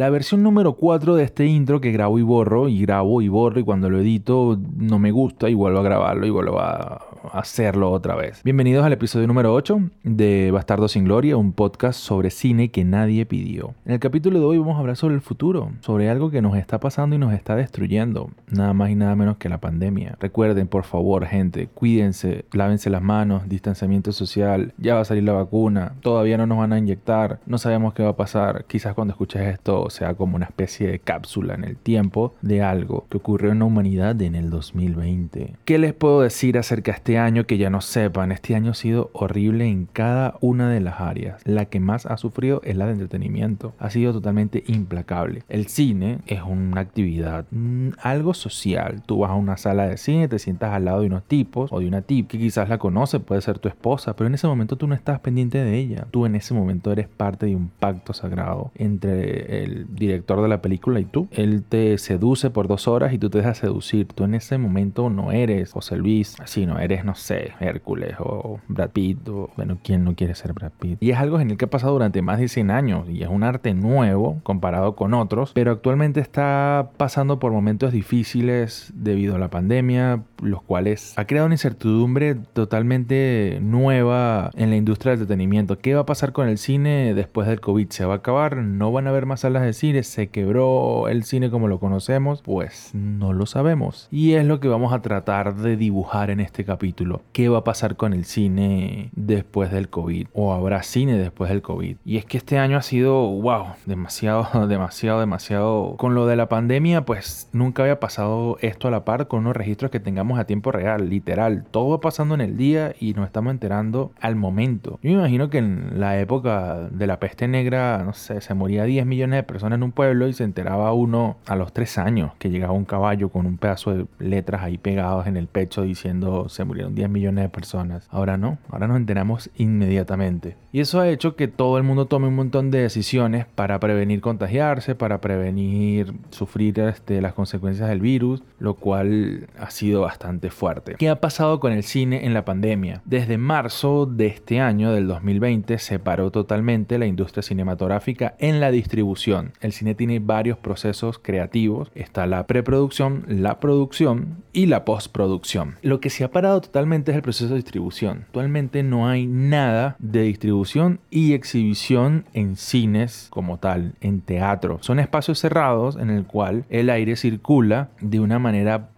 La versión número 4 de este intro que grabo y borro, y grabo y borro, y cuando lo edito no me gusta, y vuelvo a grabarlo y vuelvo a hacerlo otra vez. Bienvenidos al episodio número 8 de Bastardo sin Gloria, un podcast sobre cine que nadie pidió. En el capítulo de hoy vamos a hablar sobre el futuro, sobre algo que nos está pasando y nos está destruyendo, nada más y nada menos que la pandemia. Recuerden, por favor, gente, cuídense, lávense las manos, distanciamiento social, ya va a salir la vacuna, todavía no nos van a inyectar, no sabemos qué va a pasar, quizás cuando escuches esto sea como una especie de cápsula en el tiempo de algo que ocurrió en la humanidad en el 2020. ¿Qué les puedo decir acerca de este año que ya no sepan? Este año ha sido horrible en cada una de las áreas. La que más ha sufrido es la de entretenimiento. Ha sido totalmente implacable. El cine es una actividad, mm, algo social. Tú vas a una sala de cine, te sientas al lado de unos tipos o de una tip que quizás la conoce, puede ser tu esposa, pero en ese momento tú no estás pendiente de ella. Tú en ese momento eres parte de un pacto sagrado entre el director de la película y tú. Él te seduce por dos horas y tú te dejas seducir. Tú en ese momento no eres José Luis, sino eres, no sé, Hércules o Brad Pitt o, bueno, ¿quién no quiere ser Brad Pitt? Y es algo en el que ha pasado durante más de 100 años y es un arte nuevo comparado con otros, pero actualmente está pasando por momentos difíciles debido a la pandemia, los cuales ha creado una incertidumbre totalmente nueva en la industria del entretenimiento. ¿Qué va a pasar con el cine después del COVID? ¿Se va a acabar? ¿No van a haber más salas de cine? ¿Se quebró el cine como lo conocemos? Pues no lo sabemos. Y es lo que vamos a tratar de dibujar en este capítulo. ¿Qué va a pasar con el cine después del COVID? ¿O habrá cine después del COVID? Y es que este año ha sido, wow, demasiado, demasiado, demasiado... Con lo de la pandemia, pues nunca había pasado esto a la par con unos registros que tengamos a tiempo real, literal. Todo va pasando en el día y nos estamos enterando al momento. Yo me imagino que en la época de la peste negra, no sé, se moría 10 millones de personas en un pueblo y se enteraba uno a los 3 años que llegaba un caballo con un pedazo de letras ahí pegados en el pecho diciendo se murieron 10 millones de personas. Ahora no, ahora nos enteramos inmediatamente. Y eso ha hecho que todo el mundo tome un montón de decisiones para prevenir contagiarse, para prevenir sufrir este, las consecuencias del virus, lo cual ha sido bastante fuerte. ¿Qué ha pasado con el cine en la pandemia? Desde marzo de este año, del 2020, se paró totalmente la industria cinematográfica en la distribución. El cine tiene varios procesos creativos. Está la preproducción, la producción y la postproducción. Lo que se ha parado totalmente es el proceso de distribución. Actualmente no hay nada de distribución y exhibición en cines como tal, en teatro. Son espacios cerrados en el cual el aire circula de una manera...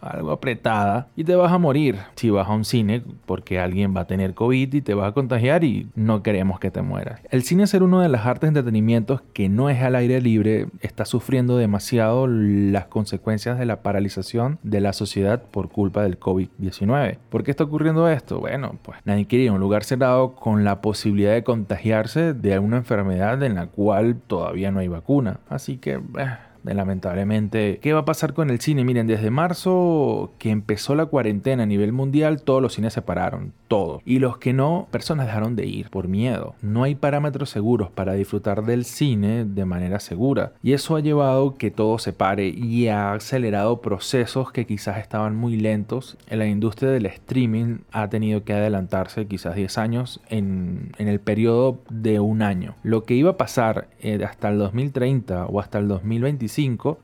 algo apretada y te vas a morir si vas a un cine porque alguien va a tener COVID y te vas a contagiar y no queremos que te mueras. El cine ser uno de las artes de entretenimiento que no es al aire libre está sufriendo demasiado las consecuencias de la paralización de la sociedad por culpa del COVID-19. ¿Por qué está ocurriendo esto? Bueno, pues nadie quiere un lugar cerrado con la posibilidad de contagiarse de alguna enfermedad en la cual todavía no hay vacuna. Así que... Eh, lamentablemente. ¿Qué va a pasar con el cine? Miren, desde marzo que empezó la cuarentena a nivel mundial, todos los cines se pararon, todos. Y los que no, personas dejaron de ir por miedo. No hay parámetros seguros para disfrutar del cine de manera segura. Y eso ha llevado que todo se pare y ha acelerado procesos que quizás estaban muy lentos. En la industria del streaming ha tenido que adelantarse quizás 10 años en, en el periodo de un año. Lo que iba a pasar eh, hasta el 2030 o hasta el 2025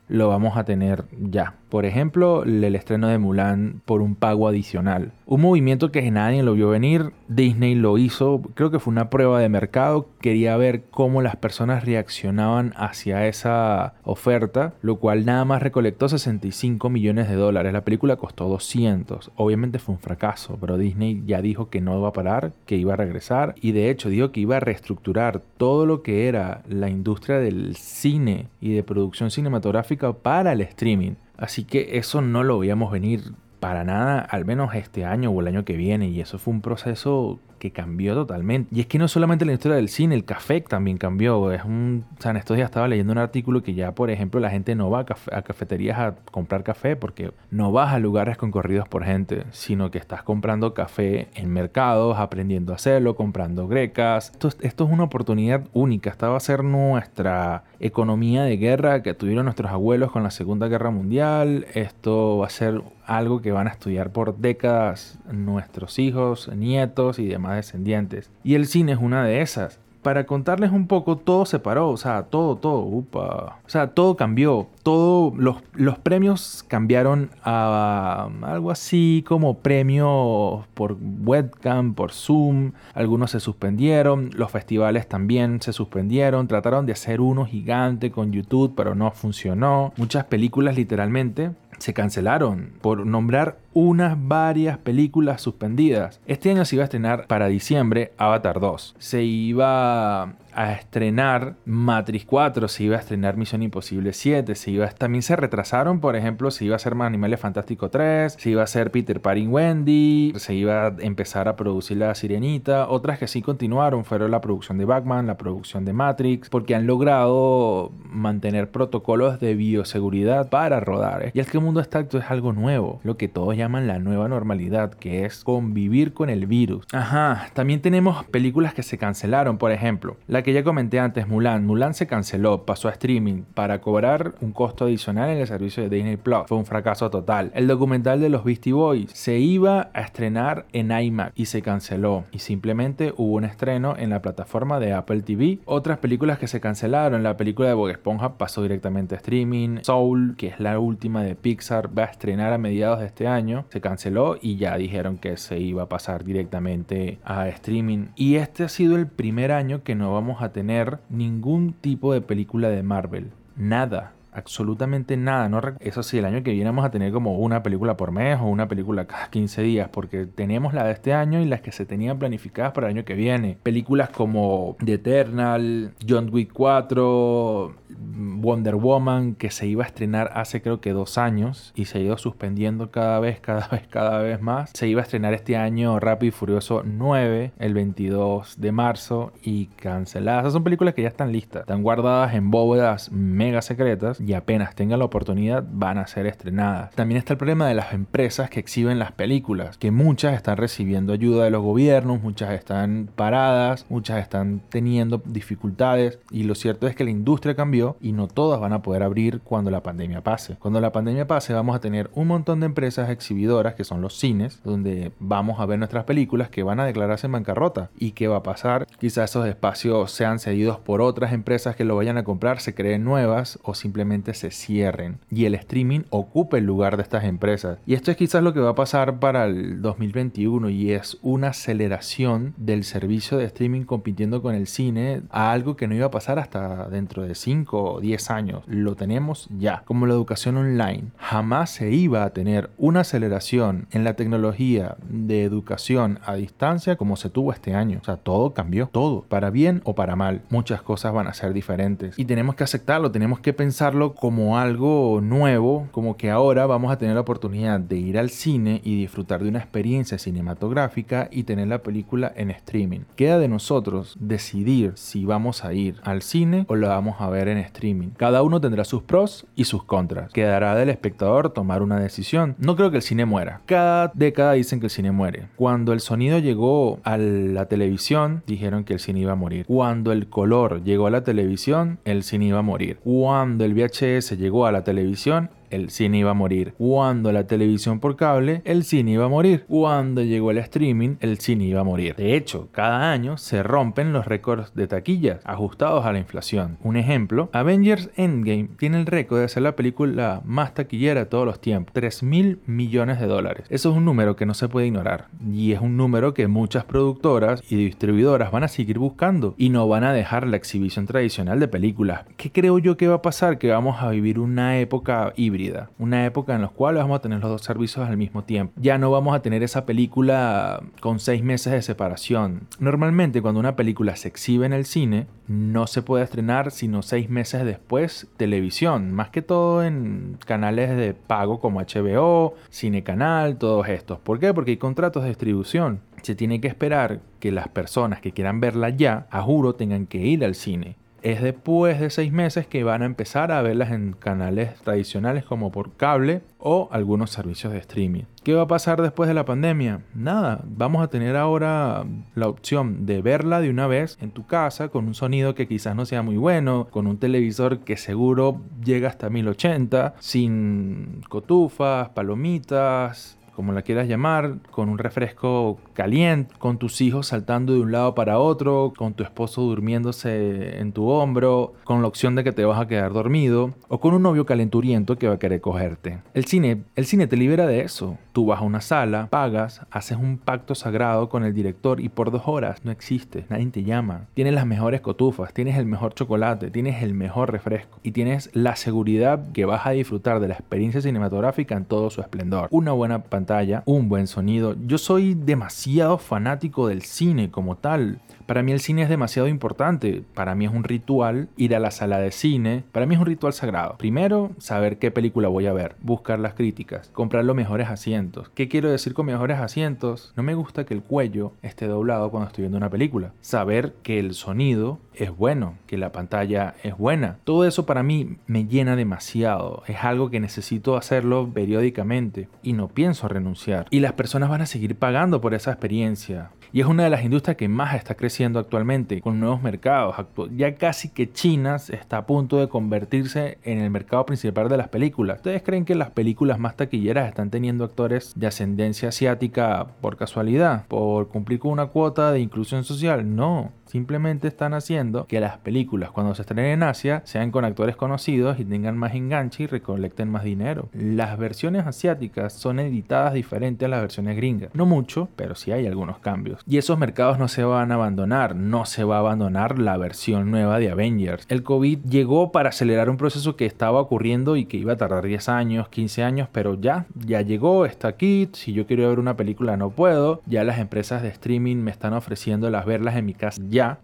lo vamos a tener ya. Por ejemplo, el estreno de Mulan por un pago adicional. Un movimiento que nadie lo vio venir, Disney lo hizo, creo que fue una prueba de mercado, quería ver cómo las personas reaccionaban hacia esa oferta, lo cual nada más recolectó 65 millones de dólares. La película costó 200, obviamente fue un fracaso, pero Disney ya dijo que no iba a parar, que iba a regresar y de hecho dijo que iba a reestructurar todo lo que era la industria del cine y de producción cinematográfica para el streaming. Así que eso no lo veíamos venir para nada, al menos este año o el año que viene. Y eso fue un proceso que cambió totalmente. Y es que no solamente la historia del cine, el café también cambió. Es un, o sea, en estos días estaba leyendo un artículo que ya, por ejemplo, la gente no va a, cafeterías a comprar café porque no vas a lugares concorridos por gente, sino que estás comprando café en mercados, aprendiendo a hacerlo, comprando grecas. Esto, esto es una oportunidad única. Esta va a ser nuestra economía de guerra que tuvieron nuestros abuelos con la Segunda Guerra Mundial. Esto va a ser algo que van a estudiar por décadas nuestros hijos, nietos y demás descendientes. Y el cine es una de esas. para contarles un poco, todo se paró, o sea, todo, todo, upa. O sea, todo cambió, todo, los, los premios cambiaron a algo así como premios por webcam, por Zoom, algunos se suspendieron, los festivales también se suspendieron, trataron de hacer uno gigante con YouTube, pero no funcionó. Muchas películas literalmente se cancelaron por nombrar unas varias películas suspendidas. Este año se iba a estrenar para diciembre Avatar 2. Se iba a estrenar Matrix 4, se iba a estrenar Misión Imposible 7, se iba también se retrasaron, por ejemplo, se iba a hacer Animales Fantástico 3, se iba a hacer Peter Pan y Wendy, se iba a empezar a producir La Sirenita, otras que sí continuaron fueron la producción de Batman, la producción de Matrix, porque han logrado mantener protocolos de bioseguridad para rodar. ¿eh? Y es que el mundo está es algo nuevo, lo que todos llaman la nueva normalidad, que es convivir con el virus. Ajá, también tenemos películas que se cancelaron, por ejemplo, la que ya comenté antes, Mulan. Mulan se canceló, pasó a streaming para cobrar un costo adicional en el servicio de Disney Plus. Fue un fracaso total. El documental de los Beastie Boys se iba a estrenar en iMac y se canceló. Y simplemente hubo un estreno en la plataforma de Apple TV. Otras películas que se cancelaron, la película de Bob Esponja pasó directamente a streaming. Soul, que es la última de Pixar, va a estrenar a mediados de este año. Se canceló y ya dijeron que se iba a pasar directamente a streaming. Y este ha sido el primer año que no a tener ningún tipo de película de Marvel. Nada absolutamente nada. No eso sí, el año que viene vamos a tener como una película por mes o una película cada 15 días, porque tenemos la de este año y las que se tenían planificadas para el año que viene. Películas como The Eternal, John Wick 4, Wonder Woman, que se iba a estrenar hace creo que dos años y se ha ido suspendiendo cada vez, cada vez, cada vez más. Se iba a estrenar este año Rápido y Furioso 9, el 22 de marzo, y canceladas. Esas son películas que ya están listas, están guardadas en bóvedas mega secretas y apenas tengan la oportunidad van a ser estrenadas. También está el problema de las empresas que exhiben las películas, que muchas están recibiendo ayuda de los gobiernos, muchas están paradas, muchas están teniendo dificultades y lo cierto es que la industria cambió y no todas van a poder abrir cuando la pandemia pase. Cuando la pandemia pase vamos a tener un montón de empresas exhibidoras que son los cines, donde vamos a ver nuestras películas que van a declararse en bancarrota. ¿Y qué va a pasar? Quizás esos espacios sean cedidos por otras empresas que lo vayan a comprar, se creen nuevas o simplemente se cierren y el streaming ocupe el lugar de estas empresas. Y esto es quizás lo que va a pasar para el 2021 y es una aceleración del servicio de streaming compitiendo con el cine a algo que no iba a pasar hasta dentro de 5 o 10 años. Lo tenemos ya. Como la educación online, jamás se iba a tener una aceleración en la tecnología de educación a distancia como se tuvo este año. O sea, todo cambió, todo, para bien o para mal. Muchas cosas van a ser diferentes y tenemos que aceptarlo, tenemos que pensarlo como algo nuevo, como que ahora vamos a tener la oportunidad de ir al cine y disfrutar de una experiencia cinematográfica y tener la película en streaming. Queda de nosotros decidir si vamos a ir al cine o la vamos a ver en streaming. Cada uno tendrá sus pros y sus contras. Quedará del espectador tomar una decisión. No creo que el cine muera. Cada década dicen que el cine muere. Cuando el sonido llegó a la televisión, dijeron que el cine iba a morir. Cuando el color llegó a la televisión, el cine iba a morir. Cuando el VHS se llegó a la televisión el cine iba a morir. Cuando la televisión por cable, el cine iba a morir. Cuando llegó el streaming, el cine iba a morir. De hecho, cada año se rompen los récords de taquillas ajustados a la inflación. Un ejemplo, Avengers Endgame tiene el récord de ser la película más taquillera de todos los tiempos. 3 mil millones de dólares. Eso es un número que no se puede ignorar. Y es un número que muchas productoras y distribuidoras van a seguir buscando y no van a dejar la exhibición tradicional de películas. ¿Qué creo yo que va a pasar? Que vamos a vivir una época híbrida una época en la cual vamos a tener los dos servicios al mismo tiempo. Ya no vamos a tener esa película con seis meses de separación. Normalmente cuando una película se exhibe en el cine, no se puede estrenar sino seis meses después televisión, más que todo en canales de pago como HBO, Cine Canal, todos estos. ¿Por qué? Porque hay contratos de distribución. Se tiene que esperar que las personas que quieran verla ya, a juro, tengan que ir al cine es después de seis meses que van a empezar a verlas en canales tradicionales como por cable o algunos servicios de streaming. ¿Qué va a pasar después de la pandemia? Nada, vamos a tener ahora la opción de verla de una vez en tu casa con un sonido que quizás no sea muy bueno, con un televisor que seguro llega hasta 1080, sin cotufas, palomitas, como la quieras llamar, con un refresco caliente, con tus hijos saltando de un lado para otro, con tu esposo durmiéndose en tu hombro, con la opción de que te vas a quedar dormido, o con un novio calenturiento que va a querer cogerte. El cine, el cine te libera de eso. Tú vas a una sala, pagas, haces un pacto sagrado con el director y por dos horas no existe, nadie te llama. Tienes las mejores cotufas, tienes el mejor chocolate, tienes el mejor refresco y tienes la seguridad que vas a disfrutar de la experiencia cinematográfica en todo su esplendor. Una buena pantalla, un buen sonido. Yo soy demasiado fanático del cine como tal. Para mí el cine es demasiado importante. Para mí es un ritual ir a la sala de cine. Para mí es un ritual sagrado. Primero, saber qué película voy a ver, buscar las críticas, comprar los mejores asientos. ¿Qué quiero decir con mejores asientos? No me gusta que el cuello esté doblado cuando estoy viendo una película. Saber que el sonido es bueno, que la pantalla es buena. Todo eso para mí me llena demasiado. Es algo que necesito hacerlo periódicamente y no pienso renunciar. Y las personas van a seguir pagando por esa experiencia. Y es una de las industrias que más está creciendo actualmente, con nuevos mercados. Ya casi que China está a punto de convertirse en el mercado principal de las películas. ¿Ustedes creen que las películas más taquilleras están teniendo actores de ascendencia asiática por casualidad? ¿Por cumplir con una cuota de inclusión social? No. Simplemente están haciendo que las películas cuando se estrenen en Asia sean con actores conocidos y tengan más enganche y recolecten más dinero. Las versiones asiáticas son editadas diferentes a las versiones gringas. No mucho, pero sí hay algunos cambios. Y esos mercados no se van a abandonar. No se va a abandonar la versión nueva de Avengers. El COVID llegó para acelerar un proceso que estaba ocurriendo y que iba a tardar 10 años, 15 años, pero ya, ya llegó, está aquí. Si yo quiero ver una película no puedo. Ya las empresas de streaming me están ofreciendo las verlas en mi casa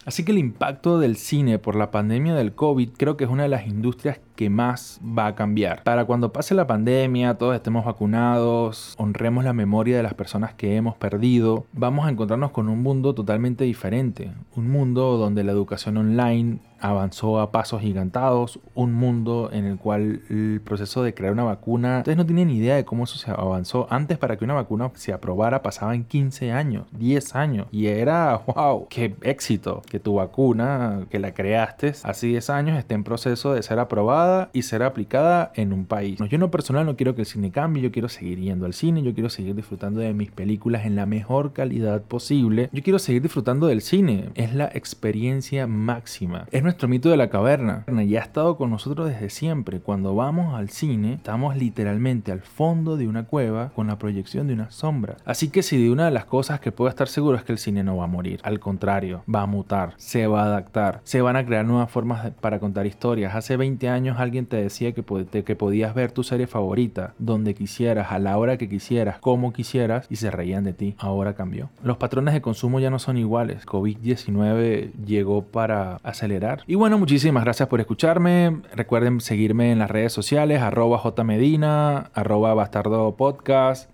Así que el impacto del cine por la pandemia del COVID creo que es una de las industrias que más va a cambiar. Para cuando pase la pandemia, todos estemos vacunados, honremos la memoria de las personas que hemos perdido, vamos a encontrarnos con un mundo totalmente diferente. Un mundo donde la educación online avanzó a pasos gigantados, un mundo en el cual el proceso de crear una vacuna, ustedes no tienen idea de cómo eso se avanzó. Antes para que una vacuna se aprobara pasaban 15 años, 10 años y era, wow, qué éxito que tu vacuna que la creaste hace 10 años esté en proceso de ser aprobada y ser aplicada en un país. Yo en lo personal no quiero que el cine cambie, yo quiero seguir yendo al cine, yo quiero seguir disfrutando de mis películas en la mejor calidad posible. Yo quiero seguir disfrutando del cine, es la experiencia máxima. Es nuestro mito de la caverna. Ya ha estado con nosotros desde siempre. Cuando vamos al cine, estamos literalmente al fondo de una cueva con la proyección de una sombra. Así que si de una de las cosas que puedo estar seguro es que el cine no va a morir. Al contrario, va a mutar, se va a adaptar, se van a crear nuevas formas para contar historias. Hace 20 años alguien te decía que, que podías ver tu serie favorita donde quisieras, a la hora que quisieras, como quisieras y se reían de ti. Ahora cambió. Los patrones de consumo ya no son iguales. COVID-19 llegó para acelerar y bueno, muchísimas gracias por escucharme. Recuerden seguirme en las redes sociales, arroba jmedina, arroba bastardo podcast.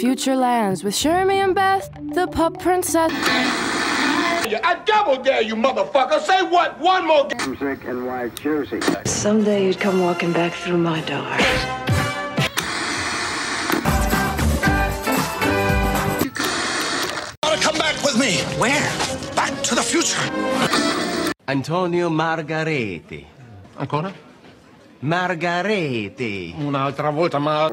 Future Lands with Shermie and Beth, the pop princess. I double dare you, motherfucker. Say what? One more. Music and white juicy. Someday you'd come walking back through my door. Come back with me. Where? Antonio Margareti. Ancora? Margareti. Un'altra volta, ma...